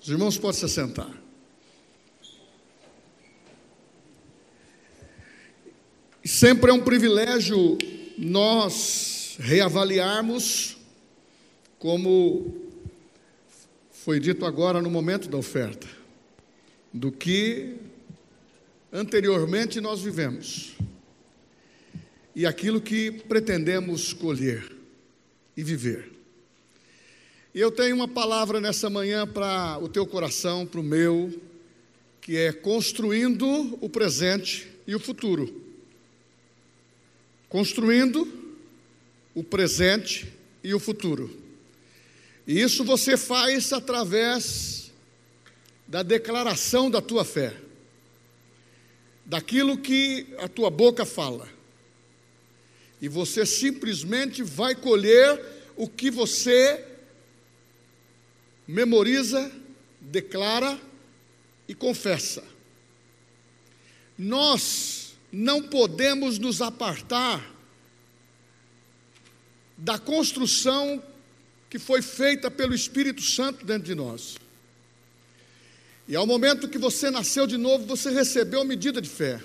Os irmãos podem se assentar. Sempre é um privilégio nós reavaliarmos, como foi dito agora no momento da oferta, do que anteriormente nós vivemos e aquilo que pretendemos colher e viver. E eu tenho uma palavra nessa manhã para o teu coração, para o meu, que é construindo o presente e o futuro. Construindo o presente e o futuro. E isso você faz através da declaração da tua fé, daquilo que a tua boca fala. E você simplesmente vai colher o que você memoriza, declara e confessa. Nós não podemos nos apartar da construção que foi feita pelo Espírito Santo dentro de nós. E ao momento que você nasceu de novo, você recebeu medida de fé.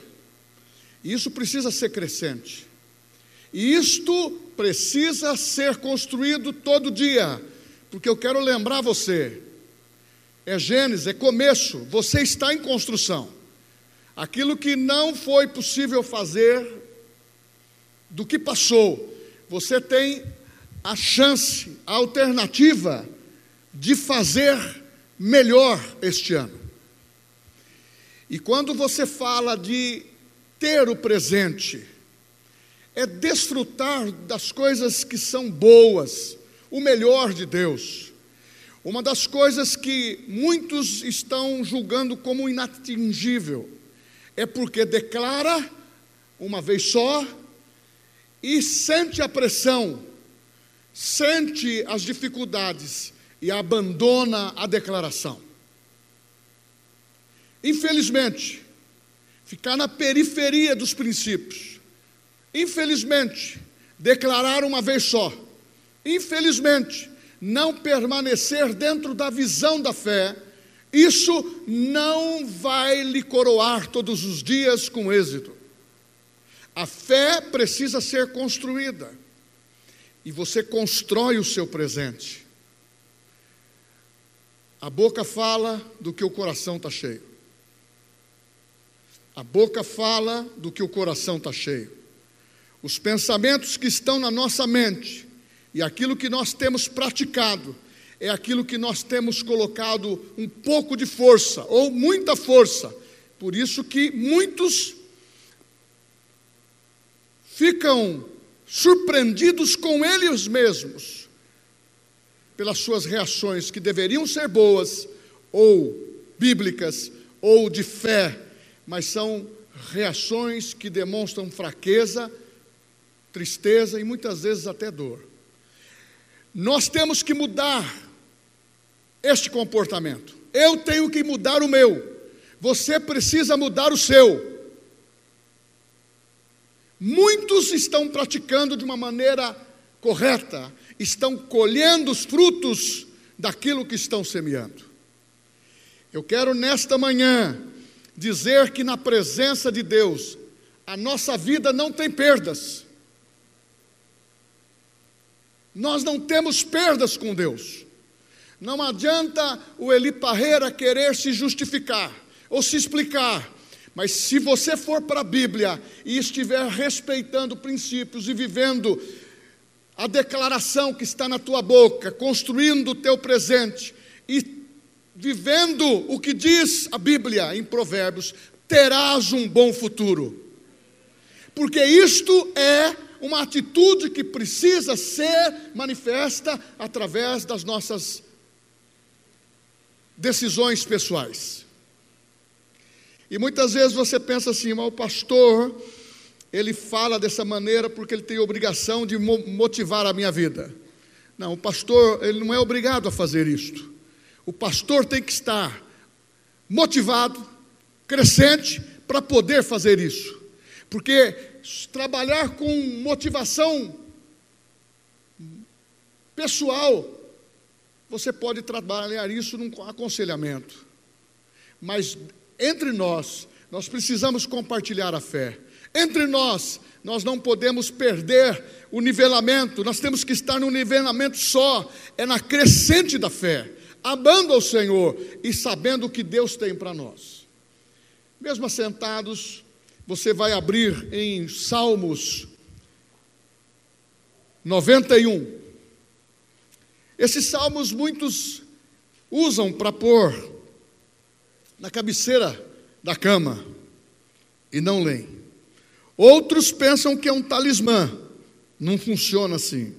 E isso precisa ser crescente. E isto precisa ser construído todo dia porque eu quero lembrar você, é Gênesis, é começo, você está em construção. Aquilo que não foi possível fazer, do que passou, você tem a chance, a alternativa de fazer melhor este ano. E quando você fala de ter o presente, é desfrutar das coisas que são boas, o melhor de Deus. Uma das coisas que muitos estão julgando como inatingível é porque declara uma vez só e sente a pressão, sente as dificuldades e abandona a declaração. Infelizmente, ficar na periferia dos princípios. Infelizmente, declarar uma vez só Infelizmente, não permanecer dentro da visão da fé, isso não vai lhe coroar todos os dias com êxito. A fé precisa ser construída. E você constrói o seu presente. A boca fala do que o coração está cheio. A boca fala do que o coração está cheio. Os pensamentos que estão na nossa mente e aquilo que nós temos praticado é aquilo que nós temos colocado um pouco de força ou muita força. Por isso que muitos ficam surpreendidos com eles mesmos pelas suas reações que deveriam ser boas ou bíblicas ou de fé, mas são reações que demonstram fraqueza, tristeza e muitas vezes até dor. Nós temos que mudar este comportamento. Eu tenho que mudar o meu. Você precisa mudar o seu. Muitos estão praticando de uma maneira correta, estão colhendo os frutos daquilo que estão semeando. Eu quero nesta manhã dizer que na presença de Deus, a nossa vida não tem perdas. Nós não temos perdas com Deus. Não adianta o Eli Parreira querer se justificar ou se explicar. Mas se você for para a Bíblia e estiver respeitando princípios e vivendo a declaração que está na tua boca, construindo o teu presente e vivendo o que diz a Bíblia em Provérbios, terás um bom futuro. Porque isto é uma atitude que precisa ser manifesta através das nossas decisões pessoais. E muitas vezes você pensa assim, mas o pastor, ele fala dessa maneira porque ele tem obrigação de motivar a minha vida. Não, o pastor, ele não é obrigado a fazer isto. O pastor tem que estar motivado, crescente, para poder fazer isso. Porque trabalhar com motivação pessoal, você pode trabalhar isso num aconselhamento. Mas entre nós, nós precisamos compartilhar a fé. Entre nós, nós não podemos perder o nivelamento, nós temos que estar no nivelamento só, é na crescente da fé, amando ao Senhor e sabendo o que Deus tem para nós. Mesmo assentados, você vai abrir em Salmos 91. Esses salmos muitos usam para pôr na cabeceira da cama e não leem. Outros pensam que é um talismã. Não funciona assim.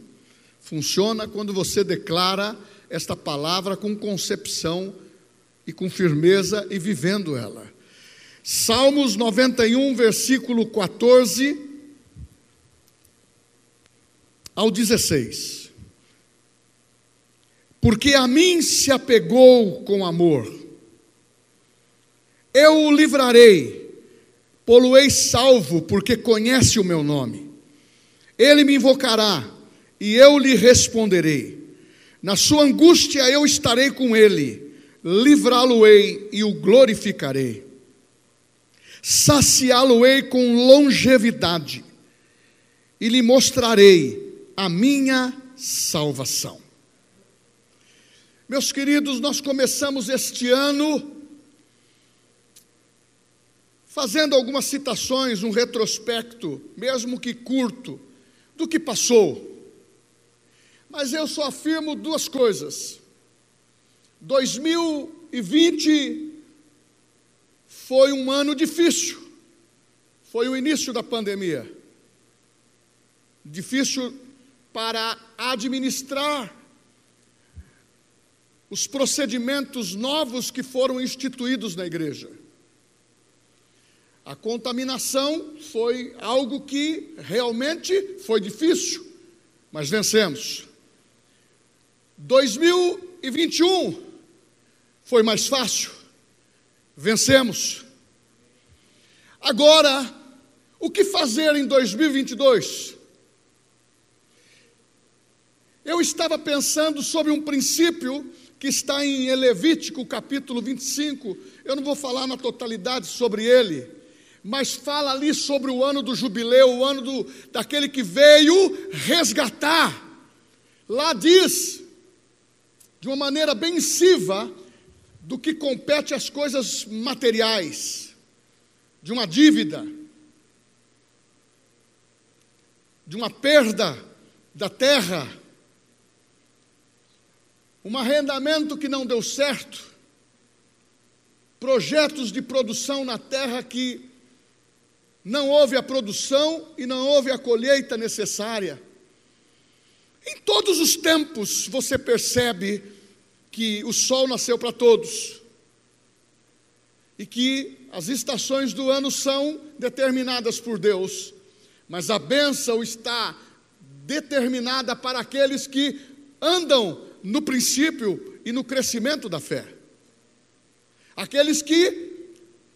Funciona quando você declara esta palavra com concepção e com firmeza e vivendo ela. Salmos 91, versículo 14 ao 16 porque a mim se apegou com amor. Eu o livrarei, poluei salvo, porque conhece o meu nome. Ele me invocará e eu lhe responderei. Na sua angústia eu estarei com ele, livrá-lo-ei e o glorificarei. Saciá-lo-ei com longevidade e lhe mostrarei a minha salvação. Meus queridos, nós começamos este ano fazendo algumas citações, um retrospecto, mesmo que curto, do que passou. Mas eu só afirmo duas coisas. 2020 foi um ano difícil. Foi o início da pandemia. Difícil para administrar os procedimentos novos que foram instituídos na igreja. A contaminação foi algo que realmente foi difícil, mas vencemos. 2021 foi mais fácil, vencemos. Agora, o que fazer em 2022? Eu estava pensando sobre um princípio que está em Levítico capítulo 25. Eu não vou falar na totalidade sobre ele, mas fala ali sobre o ano do jubileu, o ano do, daquele que veio resgatar. Lá diz, de uma maneira bem incisiva, do que compete às coisas materiais, de uma dívida, de uma perda da terra um arrendamento que não deu certo, projetos de produção na terra que não houve a produção e não houve a colheita necessária. Em todos os tempos você percebe que o sol nasceu para todos e que as estações do ano são determinadas por Deus, mas a bênção está determinada para aqueles que andam no princípio e no crescimento da fé. Aqueles que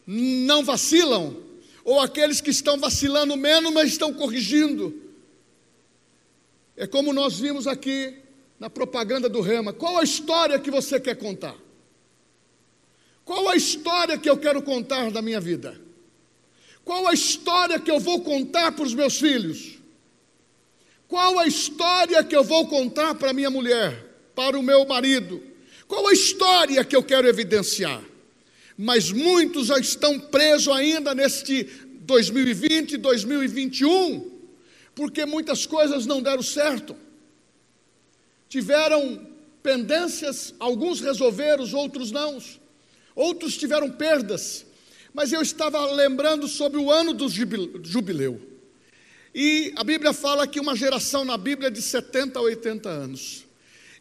não vacilam, ou aqueles que estão vacilando menos, mas estão corrigindo. É como nós vimos aqui na propaganda do Rema. Qual a história que você quer contar? Qual a história que eu quero contar da minha vida? Qual a história que eu vou contar para os meus filhos? Qual a história que eu vou contar para minha mulher? para o meu marido? Qual a história que eu quero evidenciar? Mas muitos já estão presos ainda neste 2020, 2021, porque muitas coisas não deram certo. Tiveram pendências, alguns resolveram, outros não. Outros tiveram perdas. Mas eu estava lembrando sobre o ano do jubileu. E a Bíblia fala que uma geração na Bíblia é de 70 a 80 anos.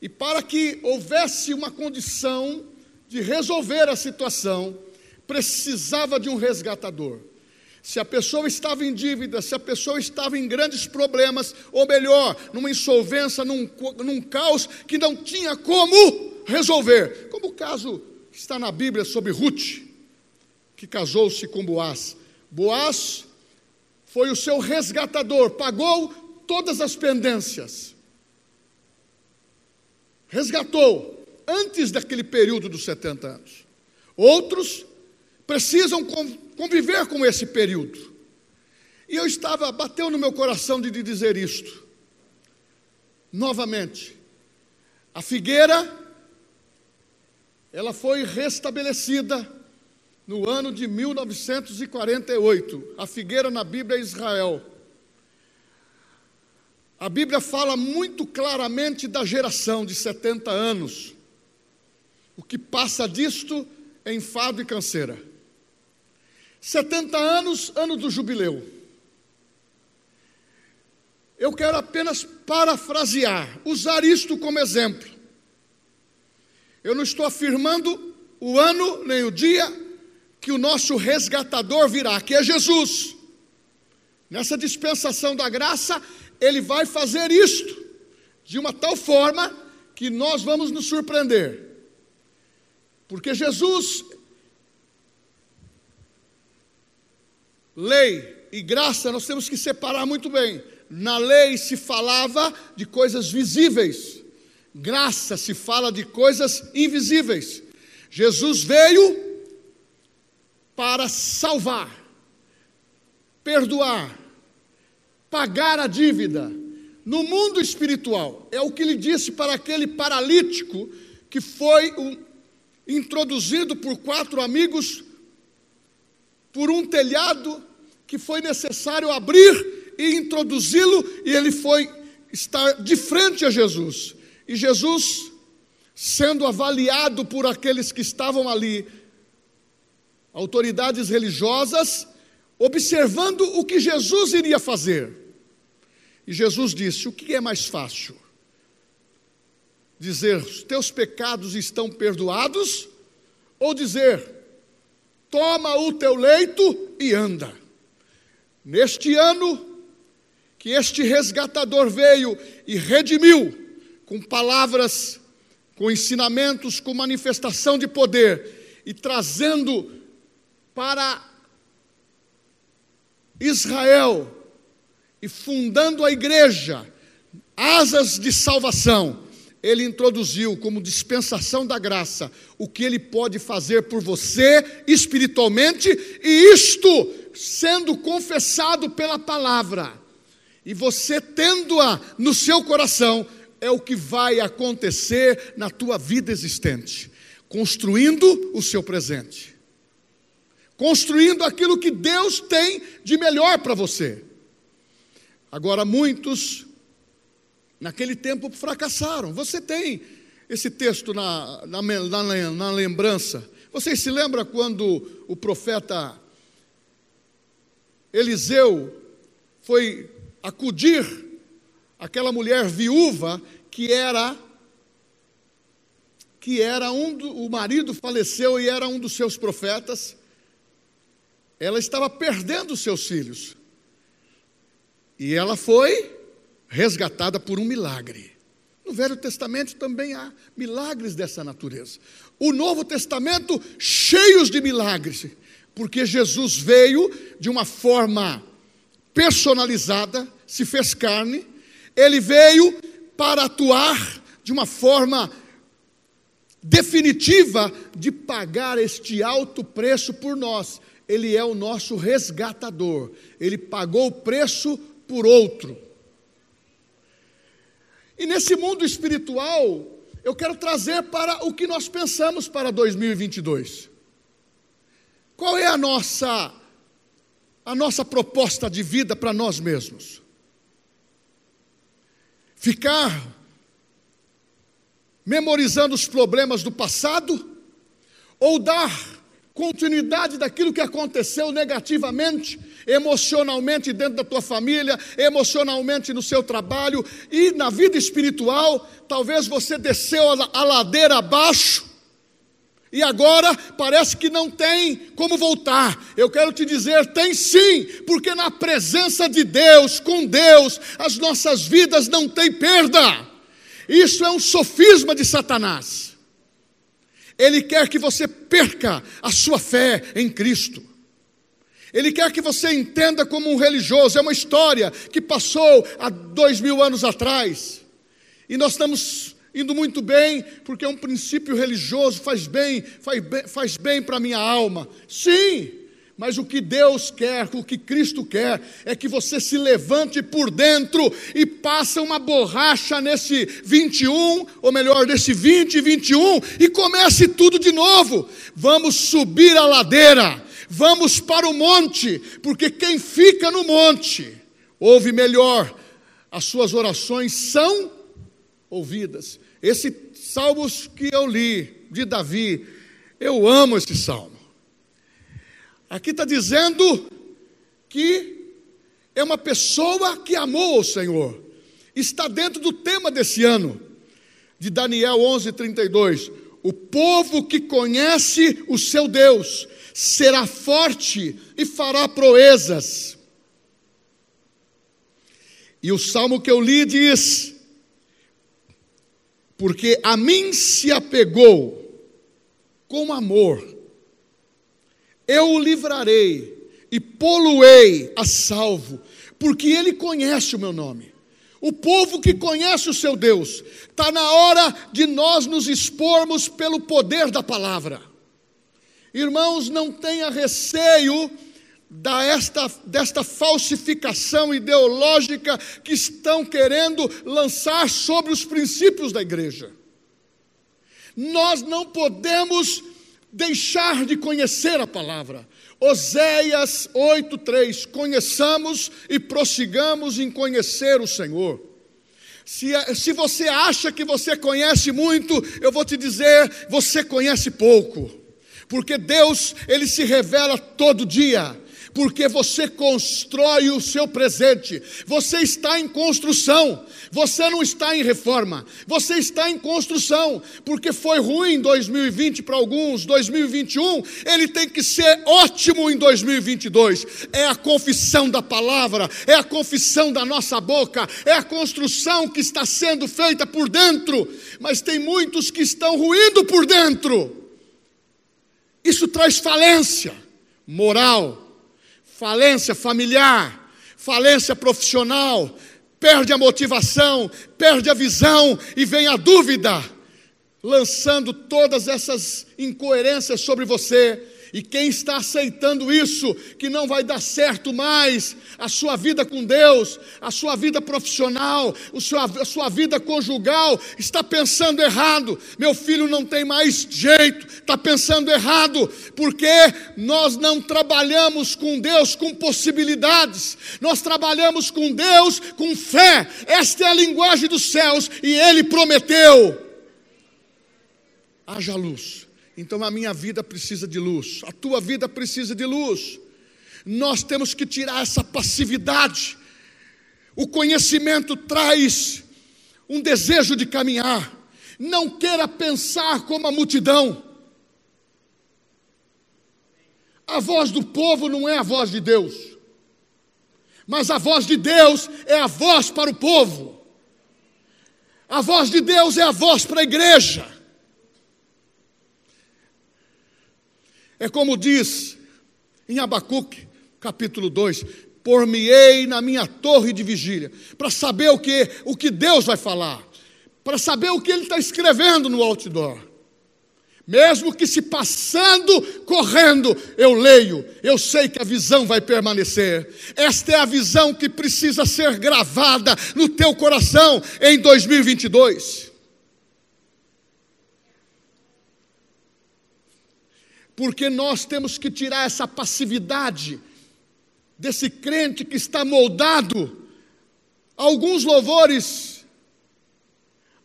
E para que houvesse uma condição de resolver a situação, precisava de um resgatador. Se a pessoa estava em dívida, se a pessoa estava em grandes problemas, ou melhor, numa insolvência, num, num caos que não tinha como resolver, como o caso que está na Bíblia sobre Ruth, que casou-se com Boaz. Boaz foi o seu resgatador, pagou todas as pendências resgatou antes daquele período dos 70 anos. Outros precisam conviver com esse período. E eu estava, bateu no meu coração de dizer isto. Novamente, a figueira, ela foi restabelecida no ano de 1948. A figueira na Bíblia é Israel. A Bíblia fala muito claramente da geração de 70 anos. O que passa disto é enfado e canseira. 70 anos, ano do jubileu. Eu quero apenas parafrasear, usar isto como exemplo. Eu não estou afirmando o ano nem o dia que o nosso resgatador virá, que é Jesus. Nessa dispensação da graça, ele vai fazer isto de uma tal forma que nós vamos nos surpreender. Porque Jesus, lei e graça, nós temos que separar muito bem. Na lei se falava de coisas visíveis, graça se fala de coisas invisíveis. Jesus veio para salvar, perdoar, pagar a dívida. No mundo espiritual, é o que ele disse para aquele paralítico que foi um, introduzido por quatro amigos por um telhado que foi necessário abrir e introduzi-lo, e ele foi estar de frente a Jesus. E Jesus, sendo avaliado por aqueles que estavam ali, autoridades religiosas, observando o que Jesus iria fazer. E Jesus disse: O que é mais fácil? Dizer, teus pecados estão perdoados, ou dizer, toma o teu leito e anda. Neste ano que este resgatador veio e redimiu, com palavras, com ensinamentos, com manifestação de poder, e trazendo para Israel e fundando a igreja, asas de salvação, ele introduziu como dispensação da graça o que ele pode fazer por você espiritualmente, e isto sendo confessado pela palavra, e você tendo-a no seu coração, é o que vai acontecer na tua vida existente, construindo o seu presente construindo aquilo que Deus tem de melhor para você. Agora, muitos, naquele tempo, fracassaram. Você tem esse texto na, na, na, na lembrança. Vocês se lembram quando o profeta Eliseu foi acudir aquela mulher viúva que era que era um do, o marido faleceu e era um dos seus profetas ela estava perdendo seus filhos. E ela foi resgatada por um milagre. No Velho Testamento também há milagres dessa natureza. O Novo Testamento, cheios de milagres, porque Jesus veio de uma forma personalizada, se fez carne, ele veio para atuar de uma forma definitiva de pagar este alto preço por nós. Ele é o nosso resgatador. Ele pagou o preço por outro. E nesse mundo espiritual, eu quero trazer para o que nós pensamos para 2022. Qual é a nossa a nossa proposta de vida para nós mesmos? Ficar memorizando os problemas do passado ou dar continuidade daquilo que aconteceu negativamente, emocionalmente dentro da tua família, emocionalmente no seu trabalho e na vida espiritual. Talvez você desceu a ladeira abaixo e agora parece que não tem como voltar. Eu quero te dizer, tem sim, porque na presença de Deus, com Deus, as nossas vidas não têm perda. Isso é um sofisma de Satanás. Ele quer que você perca a sua fé em Cristo. Ele quer que você entenda como um religioso. É uma história que passou há dois mil anos atrás. E nós estamos indo muito bem, porque é um princípio religioso, faz bem, faz bem, faz bem para a minha alma. Sim, mas o que Deus quer, o que Cristo quer, é que você se levante por dentro e passe uma borracha nesse 21, ou melhor, nesse 20 e 21, e comece tudo de novo. Vamos subir a ladeira, vamos para o monte, porque quem fica no monte, ouve melhor, as suas orações são ouvidas. Esse salmos que eu li de Davi, eu amo esse salmo. Aqui está dizendo que é uma pessoa que amou o Senhor. Está dentro do tema desse ano, de Daniel 11, 32. O povo que conhece o seu Deus será forte e fará proezas. E o salmo que eu li diz: Porque a mim se apegou com amor eu o livrarei e poluei a salvo, porque ele conhece o meu nome. O povo que conhece o seu Deus, está na hora de nós nos expormos pelo poder da palavra. Irmãos, não tenha receio da esta, desta falsificação ideológica que estão querendo lançar sobre os princípios da igreja. Nós não podemos deixar de conhecer a palavra. Oséias 8:3 Conheçamos e prossigamos em conhecer o Senhor. Se, se você acha que você conhece muito, eu vou te dizer, você conhece pouco. Porque Deus, ele se revela todo dia porque você constrói o seu presente. Você está em construção. Você não está em reforma. Você está em construção. Porque foi ruim 2020 para alguns, 2021, ele tem que ser ótimo em 2022. É a confissão da palavra, é a confissão da nossa boca, é a construção que está sendo feita por dentro. Mas tem muitos que estão ruindo por dentro. Isso traz falência moral, falência familiar, falência profissional, perde a motivação, perde a visão e vem a dúvida, lançando todas essas incoerências sobre você e quem está aceitando isso, que não vai dar certo mais, a sua vida com Deus, a sua vida profissional, a sua vida conjugal, está pensando errado. Meu filho não tem mais jeito, está pensando errado, porque nós não trabalhamos com Deus com possibilidades, nós trabalhamos com Deus com fé. Esta é a linguagem dos céus e Ele prometeu: haja luz então a minha vida precisa de luz, a tua vida precisa de luz. Nós temos que tirar essa passividade. O conhecimento traz um desejo de caminhar. Não queira pensar como a multidão. A voz do povo não é a voz de Deus, mas a voz de Deus é a voz para o povo. A voz de Deus é a voz para a igreja. É como diz em Abacuque, capítulo 2: Por-me-ei na minha torre de vigília, para saber o que, o que Deus vai falar, para saber o que Ele está escrevendo no outdoor. Mesmo que se passando, correndo, eu leio, eu sei que a visão vai permanecer. Esta é a visão que precisa ser gravada no teu coração em 2022. Porque nós temos que tirar essa passividade desse crente que está moldado. Alguns louvores,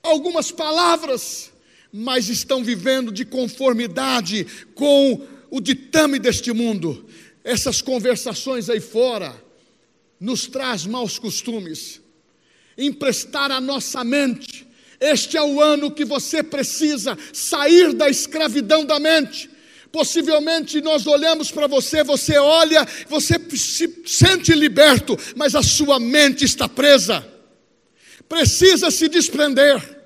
algumas palavras, mas estão vivendo de conformidade com o ditame deste mundo. Essas conversações aí fora nos traz maus costumes. Emprestar a nossa mente. Este é o ano que você precisa sair da escravidão da mente Possivelmente nós olhamos para você, você olha, você se sente liberto, mas a sua mente está presa. Precisa se desprender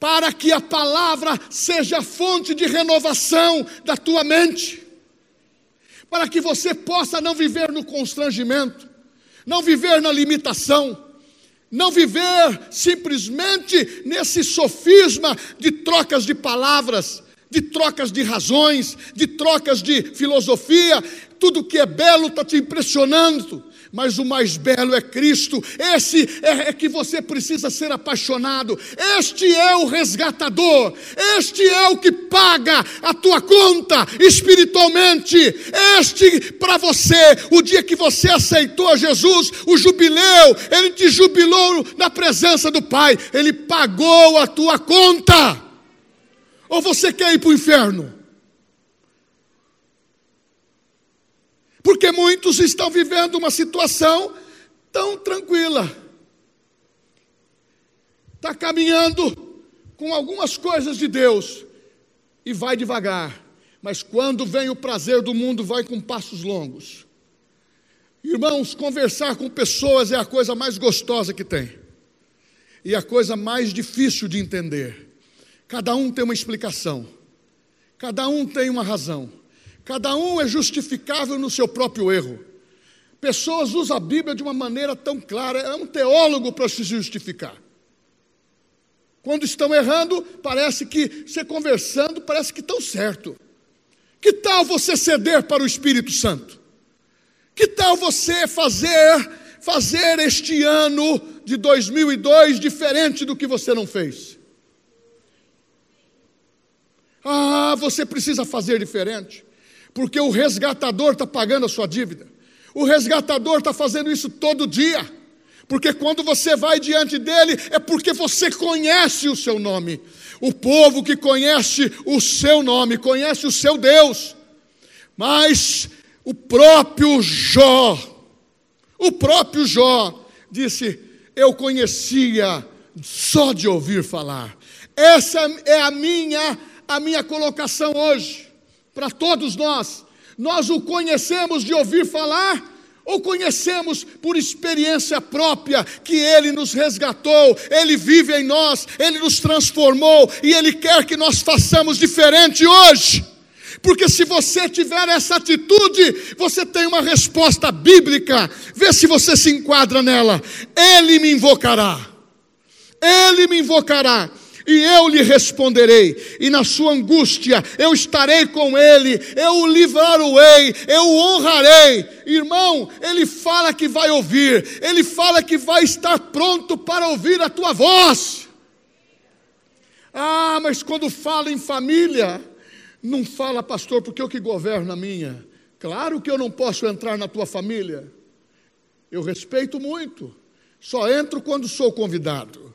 para que a palavra seja fonte de renovação da tua mente. Para que você possa não viver no constrangimento, não viver na limitação. Não viver simplesmente nesse sofisma de trocas de palavras, de trocas de razões, de trocas de filosofia. Tudo que é belo está te impressionando mas o mais belo é Cristo. Esse é, é, que você precisa ser apaixonado. Este é o resgatador. Este é o que paga a tua conta espiritualmente. Este para você, o dia que você aceitou Jesus, o jubileu, ele te jubilou na presença do Pai. Ele pagou a tua conta. Ou você quer ir para o inferno? Porque muitos estão vivendo uma situação tão tranquila. Está caminhando com algumas coisas de Deus e vai devagar. Mas quando vem o prazer do mundo, vai com passos longos. Irmãos, conversar com pessoas é a coisa mais gostosa que tem. E a coisa mais difícil de entender. Cada um tem uma explicação. Cada um tem uma razão. Cada um é justificável no seu próprio erro. Pessoas usam a Bíblia de uma maneira tão clara, é um teólogo para se justificar. Quando estão errando, parece que, você conversando, parece que estão certo. Que tal você ceder para o Espírito Santo? Que tal você fazer, fazer este ano de 2002 diferente do que você não fez? Ah, você precisa fazer diferente porque o resgatador está pagando a sua dívida. O resgatador está fazendo isso todo dia. Porque quando você vai diante dele, é porque você conhece o seu nome. O povo que conhece o seu nome, conhece o seu Deus. Mas o próprio Jó, o próprio Jó disse: Eu conhecia só de ouvir falar. Essa é a minha a minha colocação hoje para todos nós. Nós o conhecemos de ouvir falar ou conhecemos por experiência própria que Ele nos resgatou, Ele vive em nós, Ele nos transformou e Ele quer que nós façamos diferente hoje. Porque se você tiver essa atitude, você tem uma resposta bíblica, vê se você se enquadra nela. Ele me invocará, Ele me invocará e eu lhe responderei, e na sua angústia eu estarei com ele, eu o livrarei, eu o honrarei. Irmão, ele fala que vai ouvir, ele fala que vai estar pronto para ouvir a tua voz. Ah, mas quando fala em família, não fala, pastor, porque eu que governo a minha. Claro que eu não posso entrar na tua família. Eu respeito muito. Só entro quando sou convidado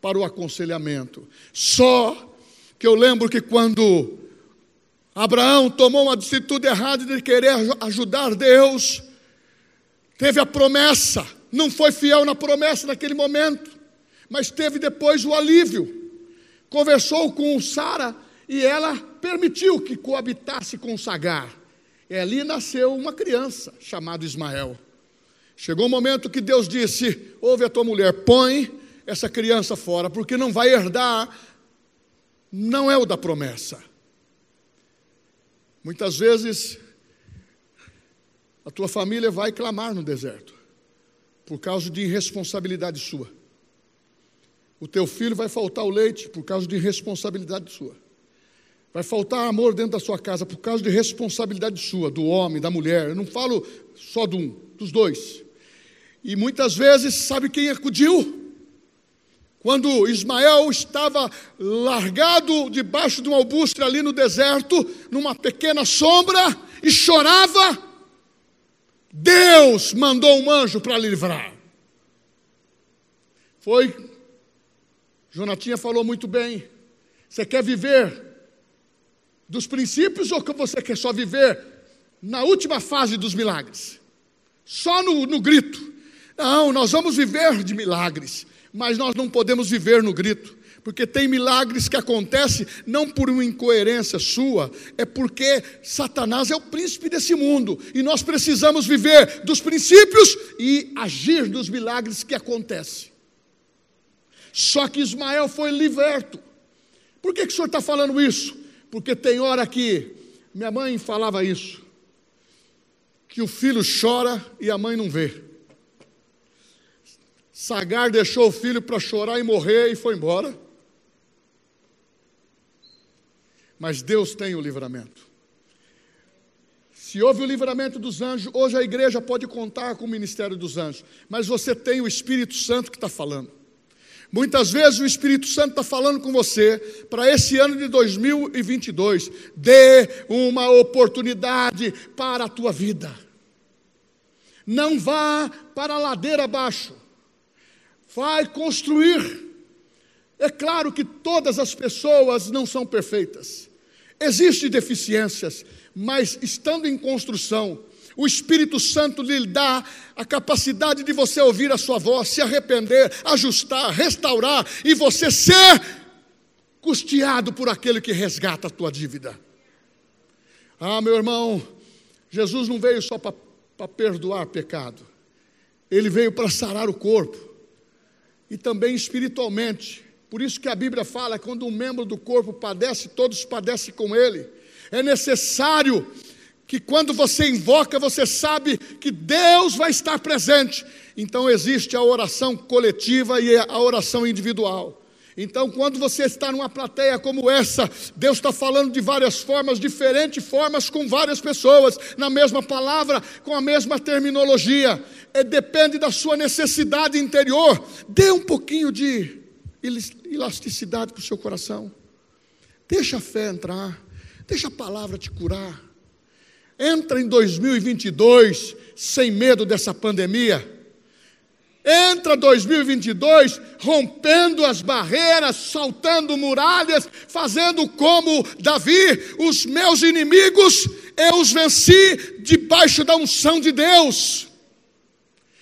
para o aconselhamento. Só que eu lembro que quando Abraão tomou uma atitude errada de querer ajudar Deus, teve a promessa, não foi fiel na promessa naquele momento, mas teve depois o alívio. Conversou com Sara e ela permitiu que coabitasse com Sagar. E ali nasceu uma criança chamada Ismael. Chegou o um momento que Deus disse: Ouve a tua mulher, põe essa criança fora, porque não vai herdar, não é o da promessa. Muitas vezes, a tua família vai clamar no deserto, por causa de irresponsabilidade sua. O teu filho vai faltar o leite por causa de irresponsabilidade sua. Vai faltar amor dentro da sua casa por causa de responsabilidade sua, do homem, da mulher. Eu não falo só de um, dos dois. E muitas vezes, sabe quem acudiu? Quando Ismael estava largado debaixo de um albuste ali no deserto, numa pequena sombra, e chorava, Deus mandou um anjo para livrar. Foi, Jonatinha falou muito bem. Você quer viver dos princípios ou que você quer só viver na última fase dos milagres? Só no, no grito. Não, nós vamos viver de milagres. Mas nós não podemos viver no grito, porque tem milagres que acontecem não por uma incoerência sua, é porque Satanás é o príncipe desse mundo e nós precisamos viver dos princípios e agir dos milagres que acontecem. Só que Ismael foi liberto. Por que, que o senhor está falando isso? Porque tem hora que minha mãe falava isso, que o filho chora e a mãe não vê. Sagar deixou o filho para chorar e morrer e foi embora. Mas Deus tem o livramento. Se houve o livramento dos anjos, hoje a igreja pode contar com o ministério dos anjos, mas você tem o Espírito Santo que está falando. Muitas vezes o Espírito Santo está falando com você para esse ano de 2022. Dê uma oportunidade para a tua vida. Não vá para a ladeira abaixo. Vai construir. É claro que todas as pessoas não são perfeitas. Existem deficiências, mas estando em construção, o Espírito Santo lhe dá a capacidade de você ouvir a sua voz, se arrepender, ajustar, restaurar e você ser custeado por aquele que resgata a tua dívida. Ah, meu irmão, Jesus não veio só para perdoar pecado, ele veio para sarar o corpo e também espiritualmente. Por isso que a Bíblia fala quando um membro do corpo padece, todos padecem com ele. É necessário que quando você invoca, você sabe que Deus vai estar presente. Então existe a oração coletiva e a oração individual. Então, quando você está numa plateia como essa, Deus está falando de várias formas, diferentes formas, com várias pessoas, na mesma palavra, com a mesma terminologia. É, depende da sua necessidade interior. Dê um pouquinho de elasticidade para o seu coração. Deixa a fé entrar. Deixa a palavra te curar. Entra em 2022 sem medo dessa pandemia. Entra 2022 rompendo as barreiras, saltando muralhas, fazendo como Davi, os meus inimigos eu os venci debaixo da unção de Deus.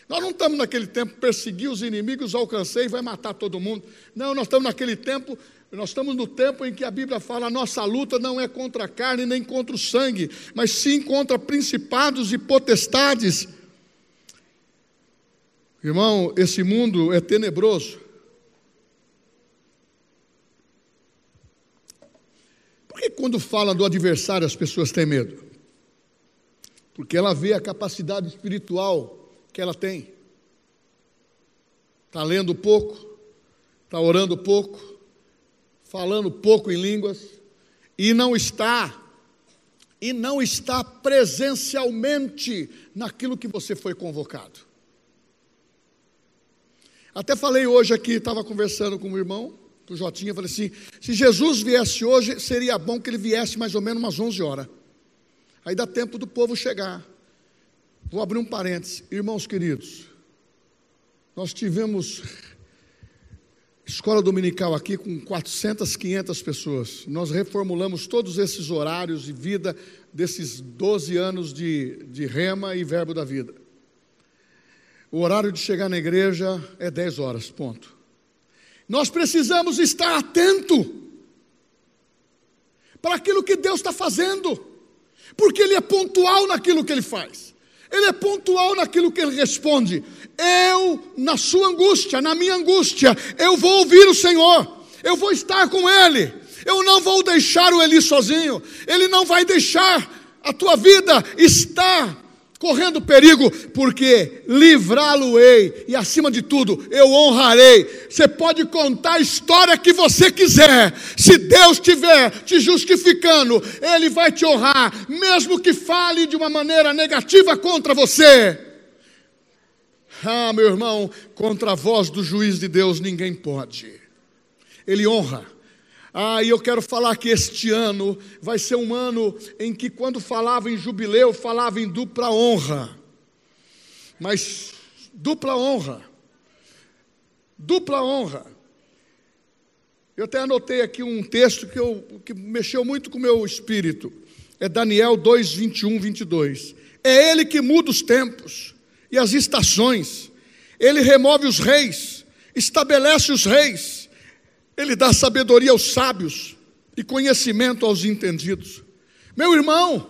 Nós não estamos naquele tempo perseguir os inimigos, alcancei e vai matar todo mundo. Não, nós estamos naquele tempo nós estamos no tempo em que a Bíblia fala: a nossa luta não é contra a carne nem contra o sangue, mas sim contra principados e potestades. Irmão, esse mundo é tenebroso. Por que quando fala do adversário as pessoas têm medo? Porque ela vê a capacidade espiritual que ela tem. Está lendo pouco, está orando pouco, falando pouco em línguas, e não está, e não está presencialmente naquilo que você foi convocado. Até falei hoje aqui, estava conversando com o irmão, com o Jotinha, falei assim: se Jesus viesse hoje, seria bom que ele viesse mais ou menos umas 11 horas. Aí dá tempo do povo chegar. Vou abrir um parênteses, irmãos queridos. Nós tivemos escola dominical aqui com 400, 500 pessoas. Nós reformulamos todos esses horários de vida desses 12 anos de, de rema e verbo da vida. O horário de chegar na igreja é 10 horas, ponto. Nós precisamos estar atento para aquilo que Deus está fazendo, porque Ele é pontual naquilo que Ele faz. Ele é pontual naquilo que ele responde. Eu, na sua angústia, na minha angústia, eu vou ouvir o Senhor, eu vou estar com Ele, eu não vou deixar o Eli sozinho, Ele não vai deixar a tua vida estar correndo perigo, porque livrá-lo-ei e acima de tudo eu honrarei. Você pode contar a história que você quiser, se Deus estiver te justificando, Ele vai te honrar, mesmo que fale de uma maneira negativa contra você. Ah, meu irmão, contra a voz do juiz de Deus ninguém pode. Ele honra. Ah, e eu quero falar que este ano vai ser um ano em que, quando falava em jubileu, falava em dupla honra. Mas, dupla honra. Dupla honra. Eu até anotei aqui um texto que, eu, que mexeu muito com o meu espírito. É Daniel 2, 21, 22. É Ele que muda os tempos e as estações. Ele remove os reis, estabelece os reis ele dá sabedoria aos sábios e conhecimento aos entendidos. Meu irmão,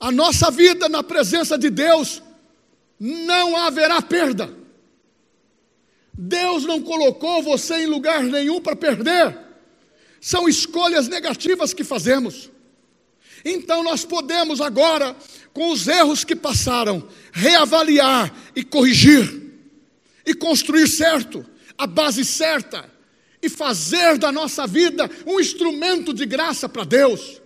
a nossa vida na presença de Deus não haverá perda. Deus não colocou você em lugar nenhum para perder. São escolhas negativas que fazemos. Então nós podemos agora, com os erros que passaram, reavaliar e corrigir. e construir certo, a base certa, e fazer da nossa vida um instrumento de graça para Deus.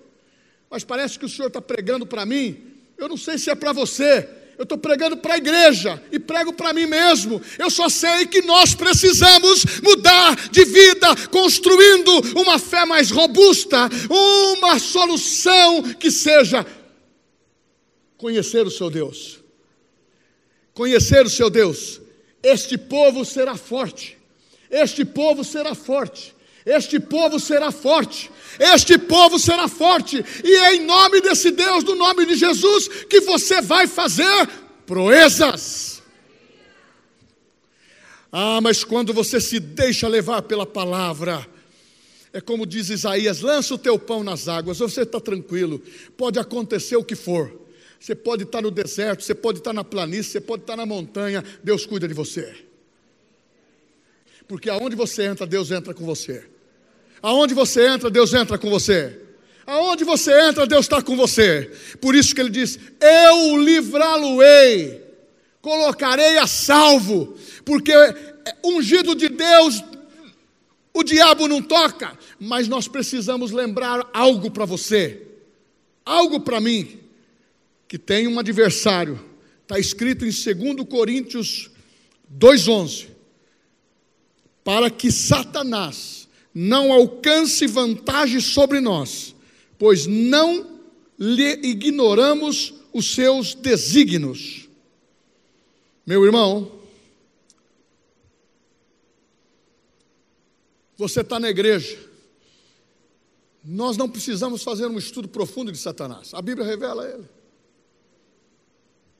Mas parece que o Senhor está pregando para mim, eu não sei se é para você, eu estou pregando para a igreja e prego para mim mesmo. Eu só sei que nós precisamos mudar de vida, construindo uma fé mais robusta, uma solução que seja conhecer o seu Deus. Conhecer o seu Deus. Este povo será forte. Este povo será forte. Este povo será forte. Este povo será forte. E é em nome desse Deus, no nome de Jesus, que você vai fazer proezas. Ah, mas quando você se deixa levar pela palavra, é como diz Isaías: lança o teu pão nas águas, você está tranquilo, pode acontecer o que for. Você pode estar no deserto, você pode estar na planície, você pode estar na montanha, Deus cuida de você. Porque aonde você entra, Deus entra com você. Aonde você entra, Deus entra com você. Aonde você entra, Deus está com você. Por isso que ele diz: Eu livrá-lo-ei, colocarei a salvo, porque ungido de Deus, o diabo não toca. Mas nós precisamos lembrar algo para você, algo para mim, que tem um adversário. Está escrito em 2 Coríntios 2,11: Para que Satanás não alcance vantagem sobre nós pois não lhe ignoramos os seus desígnios. Meu irmão, você está na igreja, nós não precisamos fazer um estudo profundo de Satanás, a Bíblia revela ele.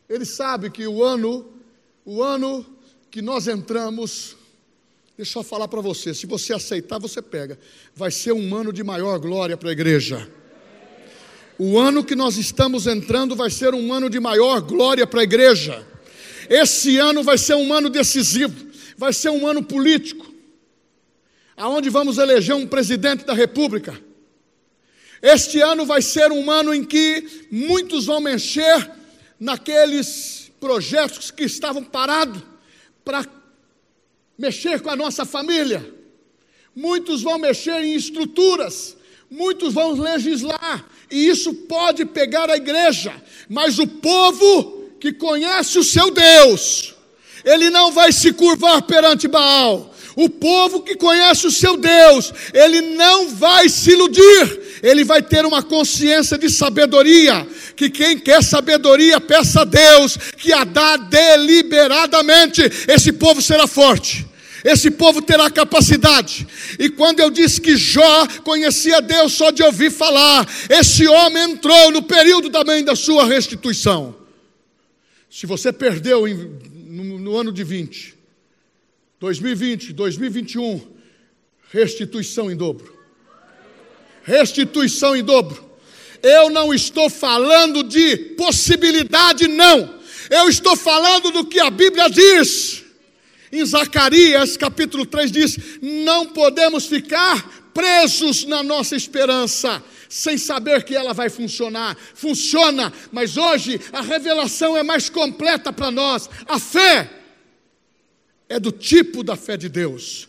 Ele sabe que o ano, o ano que nós entramos, deixa eu falar para você, se você aceitar, você pega, vai ser um ano de maior glória para a igreja. O ano que nós estamos entrando vai ser um ano de maior glória para a igreja. Esse ano vai ser um ano decisivo, vai ser um ano político, aonde vamos eleger um presidente da República. Este ano vai ser um ano em que muitos vão mexer naqueles projetos que estavam parados para mexer com a nossa família. Muitos vão mexer em estruturas, muitos vão legislar, e isso pode pegar a igreja, mas o povo que conhece o seu Deus, ele não vai se curvar perante Baal. O povo que conhece o seu Deus, ele não vai se iludir, ele vai ter uma consciência de sabedoria. Que quem quer sabedoria, peça a Deus, que a dá deliberadamente. Esse povo será forte esse povo terá capacidade. E quando eu disse que Jó conhecia Deus só de ouvir falar, esse homem entrou no período também da sua restituição. Se você perdeu no ano de 20, 2020, 2021, restituição em dobro. Restituição em dobro. Eu não estou falando de possibilidade, não. Eu estou falando do que a Bíblia diz. Em Zacarias capítulo 3 diz: Não podemos ficar presos na nossa esperança, sem saber que ela vai funcionar. Funciona, mas hoje a revelação é mais completa para nós. A fé é do tipo da fé de Deus.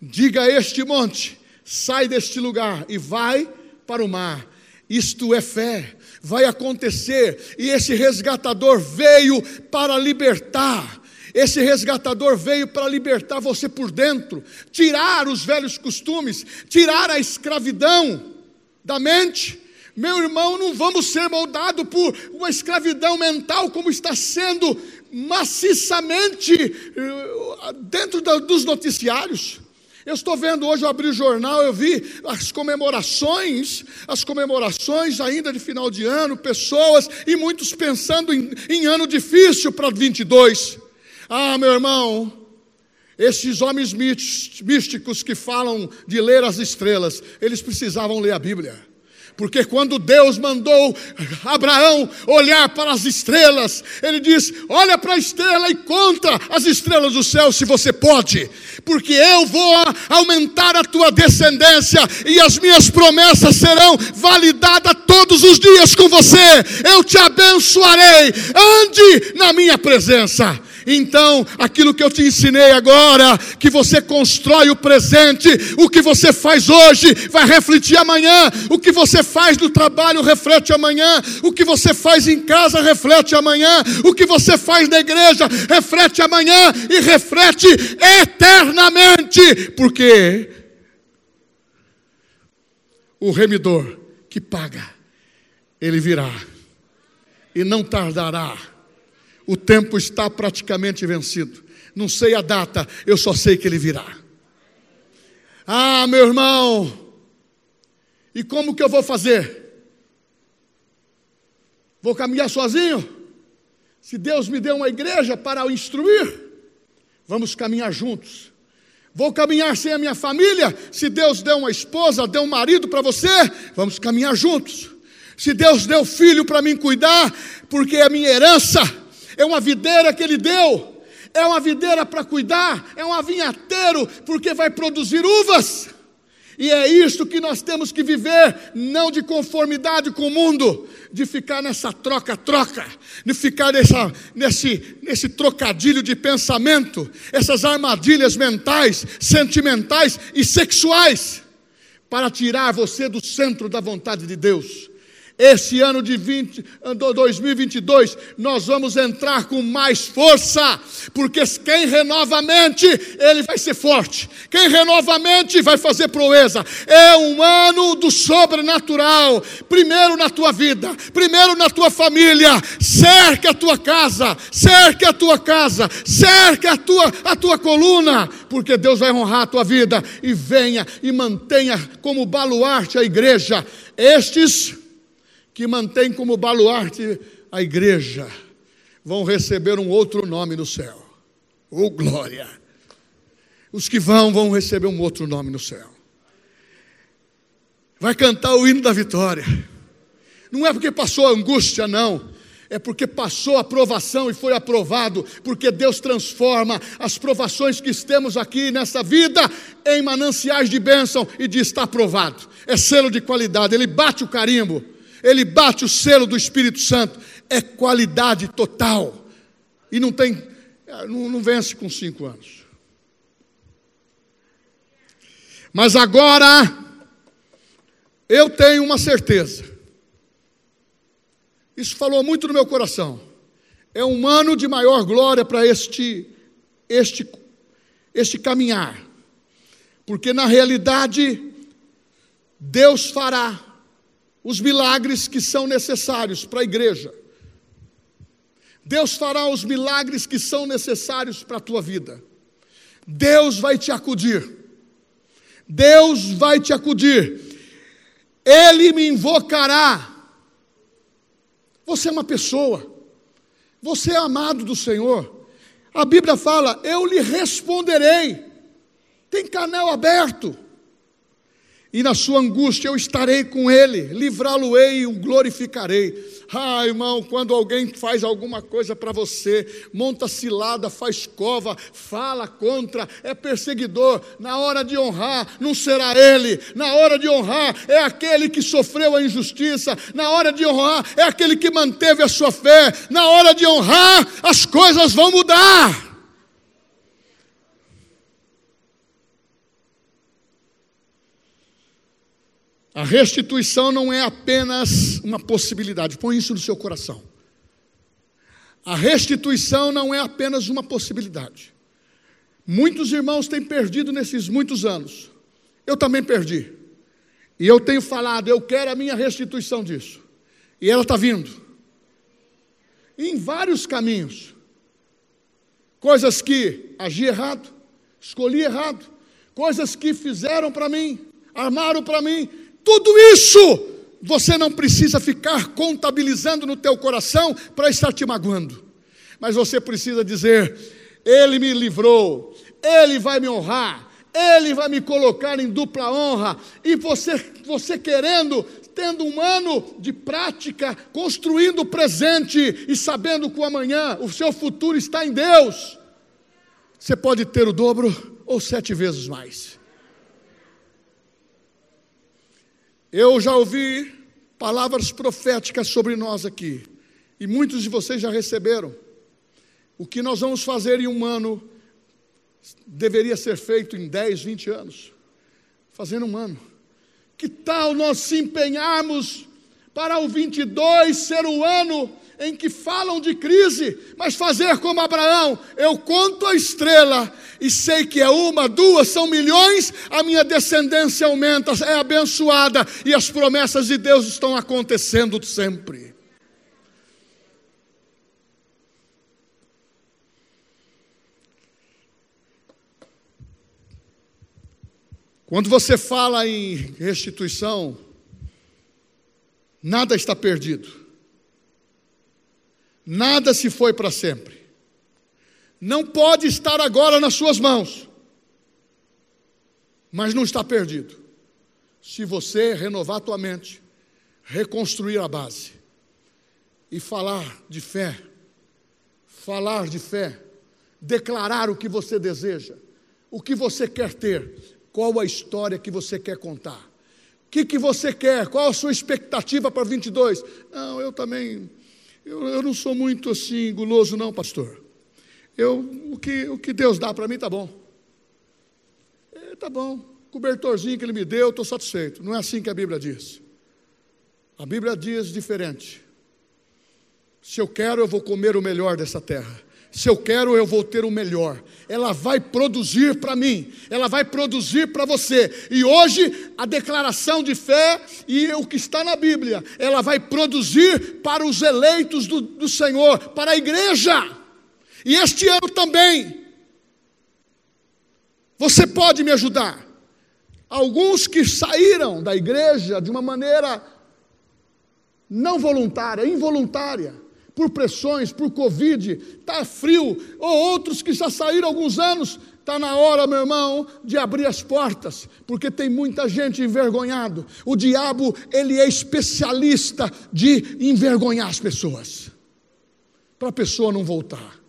Diga a este monte: sai deste lugar e vai para o mar. Isto é fé, vai acontecer, e esse resgatador veio para libertar esse resgatador veio para libertar você por dentro, tirar os velhos costumes, tirar a escravidão da mente. Meu irmão, não vamos ser moldados por uma escravidão mental como está sendo maciçamente eh, dentro dos noticiários. Eu estou vendo hoje, eu abri o jornal, eu vi as comemorações, as comemorações ainda de final de ano, pessoas e muitos pensando em, em ano difícil para 22. Ah, meu irmão, esses homens místicos que falam de ler as estrelas, eles precisavam ler a Bíblia. Porque quando Deus mandou Abraão olhar para as estrelas, ele diz: Olha para a estrela e conta as estrelas do céu, se você pode, porque eu vou aumentar a tua descendência e as minhas promessas serão validadas todos os dias com você. Eu te abençoarei, ande na minha presença. Então, aquilo que eu te ensinei agora, que você constrói o presente, o que você faz hoje vai refletir amanhã, o que você faz no trabalho reflete amanhã, o que você faz em casa reflete amanhã, o que você faz na igreja reflete amanhã e reflete eternamente, porque o remidor que paga, ele virá e não tardará. O tempo está praticamente vencido. Não sei a data, eu só sei que ele virá. Ah, meu irmão, e como que eu vou fazer? Vou caminhar sozinho? Se Deus me deu uma igreja para o instruir, vamos caminhar juntos. Vou caminhar sem a minha família? Se Deus deu uma esposa, deu um marido para você, vamos caminhar juntos. Se Deus deu filho para mim cuidar, porque é minha herança, é uma videira que Ele deu, é uma videira para cuidar, é um avinhateiro, porque vai produzir uvas. E é isso que nós temos que viver, não de conformidade com o mundo, de ficar nessa troca-troca, de ficar nessa, nesse, nesse trocadilho de pensamento, essas armadilhas mentais, sentimentais e sexuais, para tirar você do centro da vontade de Deus. Esse ano de 20, 2022, nós vamos entrar com mais força, porque quem renova a mente, ele vai ser forte. Quem renova a mente vai fazer proeza. É um ano do sobrenatural. Primeiro na tua vida, primeiro na tua família. Cerca a tua casa, cerca a tua casa, cerca a tua, a tua coluna, porque Deus vai honrar a tua vida. E venha e mantenha como baluarte a igreja. Estes que mantém como baluarte a igreja, vão receber um outro nome no céu. Oh, glória! Os que vão, vão receber um outro nome no céu. Vai cantar o hino da vitória. Não é porque passou angústia, não. É porque passou a e foi aprovado, porque Deus transforma as provações que temos aqui nessa vida em mananciais de bênção e diz: está aprovado. É selo de qualidade, ele bate o carimbo ele bate o selo do Espírito Santo, é qualidade total. E não tem, não, não vence com cinco anos. Mas agora, eu tenho uma certeza. Isso falou muito no meu coração. É um ano de maior glória para este, este, este caminhar. Porque na realidade, Deus fará os milagres que são necessários para a igreja. Deus fará os milagres que são necessários para a tua vida. Deus vai te acudir. Deus vai te acudir. Ele me invocará. Você é uma pessoa. Você é amado do Senhor. A Bíblia fala: Eu lhe responderei. Tem canal aberto e na sua angústia eu estarei com ele, livrá-lo-ei e o glorificarei. Ah, irmão, quando alguém faz alguma coisa para você, monta cilada, faz cova, fala contra, é perseguidor, na hora de honrar, não será ele, na hora de honrar, é aquele que sofreu a injustiça, na hora de honrar, é aquele que manteve a sua fé, na hora de honrar, as coisas vão mudar. A restituição não é apenas uma possibilidade, põe isso no seu coração. A restituição não é apenas uma possibilidade. Muitos irmãos têm perdido nesses muitos anos. Eu também perdi. E eu tenho falado, eu quero a minha restituição disso. E ela está vindo. Em vários caminhos. Coisas que agi errado, escolhi errado, coisas que fizeram para mim, armaram para mim, tudo isso você não precisa ficar contabilizando no teu coração para estar te magoando. Mas você precisa dizer: Ele me livrou, Ele vai me honrar, Ele vai me colocar em dupla honra. E você, você querendo, tendo um ano de prática, construindo o presente e sabendo que o amanhã, o seu futuro está em Deus, você pode ter o dobro ou sete vezes mais. Eu já ouvi palavras proféticas sobre nós aqui, e muitos de vocês já receberam. O que nós vamos fazer em um ano deveria ser feito em 10, 20 anos. Fazendo um ano. Que tal nós se empenharmos para o 22 ser o ano em que falam de crise, mas fazer como Abraão, eu conto a estrela e sei que é uma, duas, são milhões, a minha descendência aumenta, é abençoada e as promessas de Deus estão acontecendo sempre. Quando você fala em restituição, nada está perdido. Nada se foi para sempre. Não pode estar agora nas suas mãos, mas não está perdido. Se você renovar a tua mente, reconstruir a base e falar de fé, falar de fé, declarar o que você deseja, o que você quer ter, qual a história que você quer contar? O que, que você quer? Qual a sua expectativa para 22? Não, eu também, eu, eu não sou muito assim guloso, não, pastor. Eu, o, que, o que Deus dá para mim está bom. É, tá bom, cobertorzinho que Ele me deu, estou satisfeito. Não é assim que a Bíblia diz. A Bíblia diz diferente. Se eu quero, eu vou comer o melhor dessa terra. Se eu quero, eu vou ter o melhor. Ela vai produzir para mim, ela vai produzir para você. E hoje, a declaração de fé e o que está na Bíblia, ela vai produzir para os eleitos do, do Senhor, para a igreja. E este ano também. Você pode me ajudar. Alguns que saíram da igreja de uma maneira não voluntária, involuntária por pressões, por Covid, está frio, ou outros que já saíram há alguns anos, está na hora, meu irmão, de abrir as portas, porque tem muita gente envergonhado. O diabo, ele é especialista de envergonhar as pessoas, para a pessoa não voltar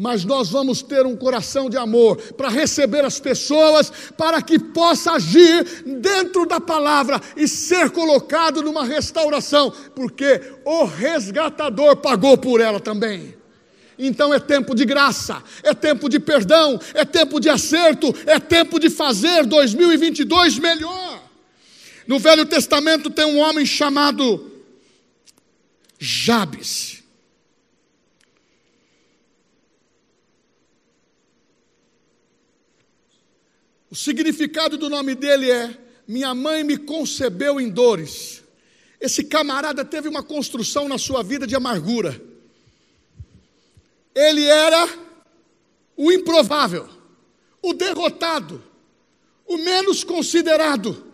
mas nós vamos ter um coração de amor para receber as pessoas, para que possa agir dentro da palavra e ser colocado numa restauração, porque o resgatador pagou por ela também. Então é tempo de graça, é tempo de perdão, é tempo de acerto, é tempo de fazer 2022 melhor. No Velho Testamento tem um homem chamado Jabes. O significado do nome dele é: Minha mãe me concebeu em dores. Esse camarada teve uma construção na sua vida de amargura. Ele era o improvável, o derrotado, o menos considerado.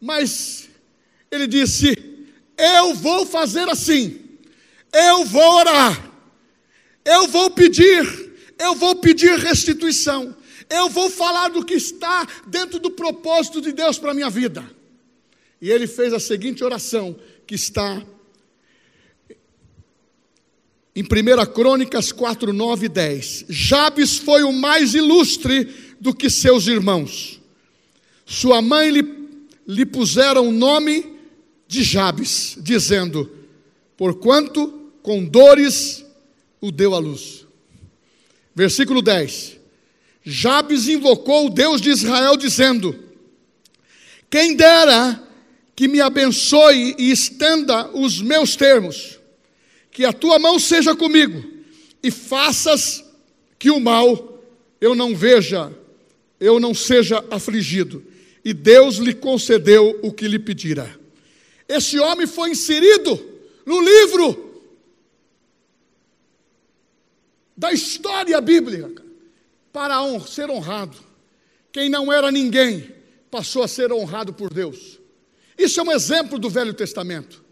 Mas ele disse: Eu vou fazer assim, eu vou orar, eu vou pedir, eu vou pedir restituição eu vou falar do que está dentro do propósito de Deus para a minha vida. E ele fez a seguinte oração, que está em 1 Crônicas 4, 9 e 10. Jabes foi o mais ilustre do que seus irmãos. Sua mãe lhe, lhe puseram o nome de Jabes, dizendo: Porquanto com dores o deu à luz. Versículo 10. Jabes invocou o Deus de Israel, dizendo: Quem dera que me abençoe e estenda os meus termos, que a tua mão seja comigo, e faças que o mal eu não veja, eu não seja afligido. E Deus lhe concedeu o que lhe pedira. Esse homem foi inserido no livro da história bíblica para ser honrado. Quem não era ninguém passou a ser honrado por Deus. Isso é um exemplo do Velho Testamento.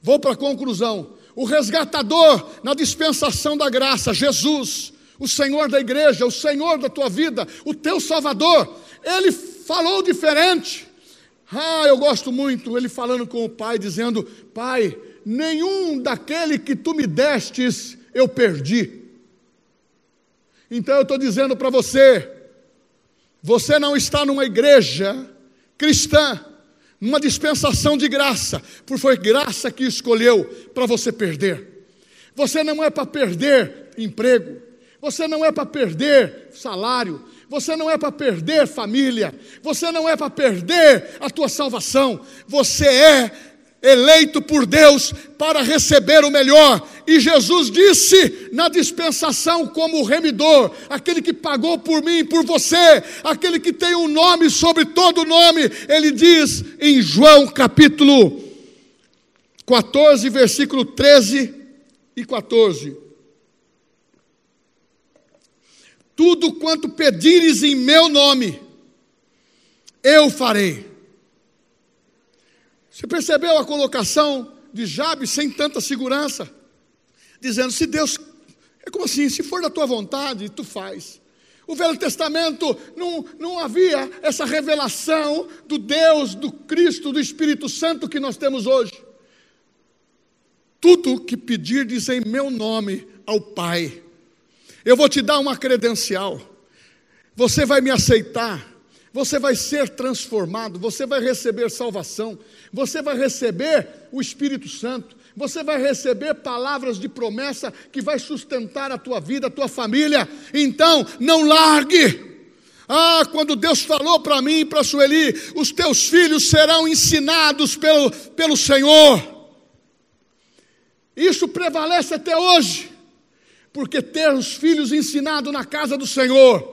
Vou para a conclusão. O resgatador na dispensação da graça, Jesus, o Senhor da igreja, o Senhor da tua vida, o teu Salvador, ele falou diferente. Ah, eu gosto muito ele falando com o pai, dizendo: Pai, nenhum daquele que tu me destes eu perdi. Então eu estou dizendo para você: você não está numa igreja cristã, numa dispensação de graça, porque foi graça que escolheu para você perder. Você não é para perder emprego. Você não é para perder salário. Você não é para perder família. Você não é para perder a tua salvação. Você é eleito por Deus para receber o melhor. E Jesus disse na dispensação como o remidor, aquele que pagou por mim e por você, aquele que tem um nome sobre todo nome, ele diz em João capítulo 14, versículo 13 e 14: Tudo quanto pedires em meu nome, eu farei você percebeu a colocação de Jabes sem tanta segurança? Dizendo: se Deus, é como assim, se for da tua vontade, tu faz. O Velho Testamento não, não havia essa revelação do Deus, do Cristo, do Espírito Santo que nós temos hoje. Tudo que pedirdes em meu nome ao Pai, eu vou te dar uma credencial, você vai me aceitar, você vai ser transformado, você vai receber salvação, você vai receber o Espírito Santo, você vai receber palavras de promessa que vai sustentar a tua vida, a tua família. Então, não largue. Ah, quando Deus falou para mim e para Sueli, os teus filhos serão ensinados pelo, pelo Senhor. Isso prevalece até hoje, porque ter os filhos ensinados na casa do Senhor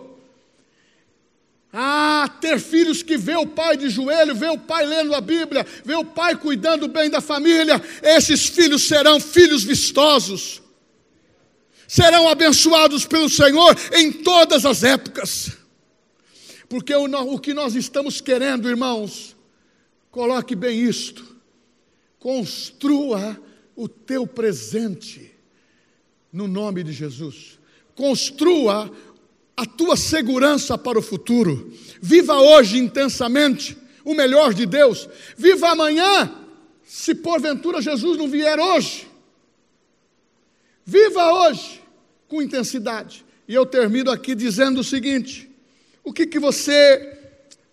ah, ter filhos que vê o pai de joelho, vê o pai lendo a Bíblia, vê o pai cuidando bem da família, esses filhos serão filhos vistosos, serão abençoados pelo Senhor em todas as épocas, porque o, o que nós estamos querendo, irmãos, coloque bem isto, construa o teu presente no nome de Jesus, construa a tua segurança para o futuro. Viva hoje intensamente o melhor de Deus. Viva amanhã, se porventura Jesus não vier hoje. Viva hoje com intensidade. E eu termino aqui dizendo o seguinte: o que, que você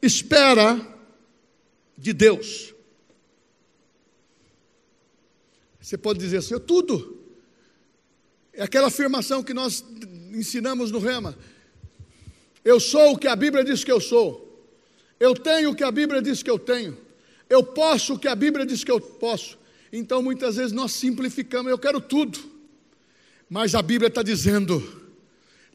espera de Deus? Você pode dizer assim, tudo. É aquela afirmação que nós ensinamos no Rema. Eu sou o que a Bíblia diz que eu sou. Eu tenho o que a Bíblia diz que eu tenho. Eu posso o que a Bíblia diz que eu posso. Então muitas vezes nós simplificamos, eu quero tudo. Mas a Bíblia está dizendo: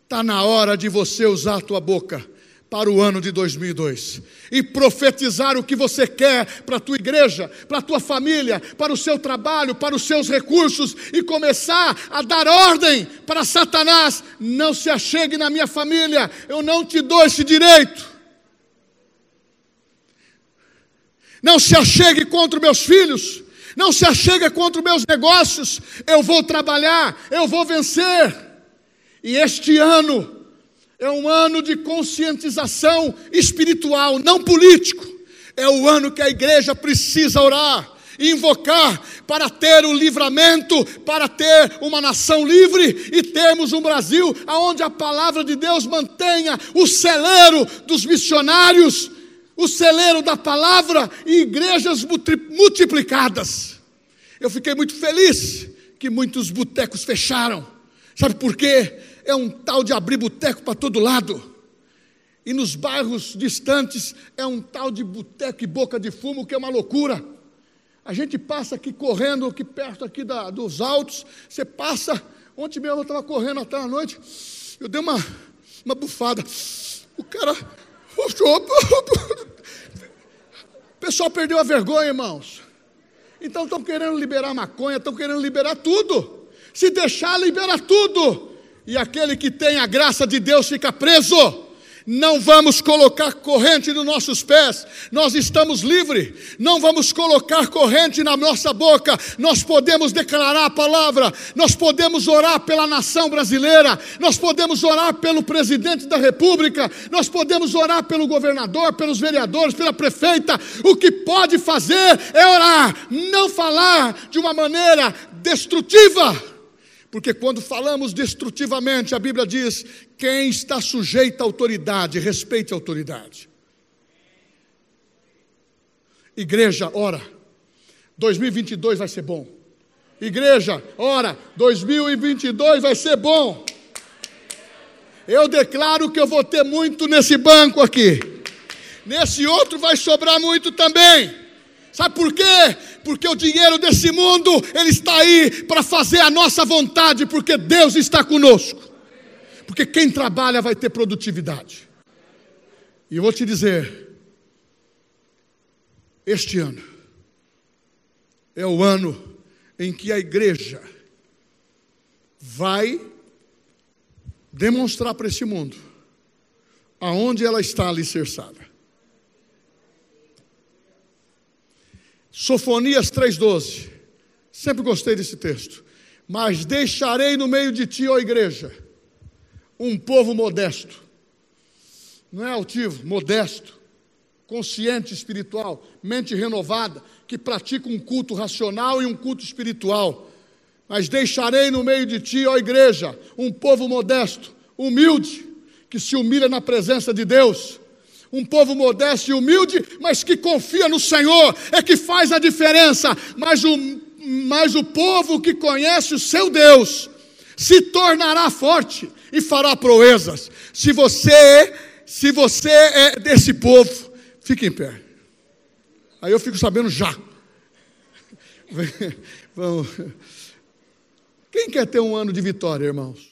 está na hora de você usar a tua boca para o ano de 2002 e profetizar o que você quer para a tua igreja, para a tua família, para o seu trabalho, para os seus recursos e começar a dar ordem para Satanás: não se achegue na minha família, eu não te dou esse direito. Não se achegue contra meus filhos, não se achegue contra meus negócios, eu vou trabalhar, eu vou vencer. E este ano, é um ano de conscientização espiritual, não político. É o ano que a igreja precisa orar, invocar para ter o livramento, para ter uma nação livre e termos um Brasil onde a palavra de Deus mantenha o celeiro dos missionários, o celeiro da palavra e igrejas multiplicadas. Eu fiquei muito feliz que muitos botecos fecharam. Sabe por quê? É um tal de abrir boteco para todo lado. E nos bairros distantes é um tal de boteco e boca de fumo que é uma loucura. A gente passa aqui correndo, aqui perto aqui da, dos altos. Você passa. Ontem mesmo eu estava correndo até a noite. Eu dei uma, uma bufada. O cara. O pessoal perdeu a vergonha, irmãos. Então estão querendo liberar maconha, estão querendo liberar tudo. Se deixar, libera tudo e aquele que tem a graça de Deus fica preso. Não vamos colocar corrente nos nossos pés, nós estamos livres. Não vamos colocar corrente na nossa boca, nós podemos declarar a palavra, nós podemos orar pela nação brasileira, nós podemos orar pelo presidente da república, nós podemos orar pelo governador, pelos vereadores, pela prefeita. O que pode fazer é orar, não falar de uma maneira destrutiva. Porque quando falamos destrutivamente, a Bíblia diz: quem está sujeito à autoridade, respeite a autoridade. Igreja, ora, 2022 vai ser bom. Igreja, ora, 2022 vai ser bom. Eu declaro que eu vou ter muito nesse banco aqui. Nesse outro vai sobrar muito também. Sabe por quê? Porque o dinheiro desse mundo, ele está aí para fazer a nossa vontade, porque Deus está conosco. Porque quem trabalha vai ter produtividade. E eu vou te dizer, este ano é o ano em que a igreja vai demonstrar para esse mundo aonde ela está alicerçada. Sofonias 3,12. Sempre gostei desse texto. Mas deixarei no meio de ti, ó igreja, um povo modesto. Não é altivo, modesto, consciente espiritual, mente renovada, que pratica um culto racional e um culto espiritual. Mas deixarei no meio de ti, ó igreja, um povo modesto, humilde, que se humilha na presença de Deus. Um povo modesto e humilde, mas que confia no Senhor, é que faz a diferença. Mas o, mas o povo que conhece o seu Deus se tornará forte e fará proezas. Se você, se você é desse povo, fique em pé. Aí eu fico sabendo já. Quem quer ter um ano de vitória, irmãos?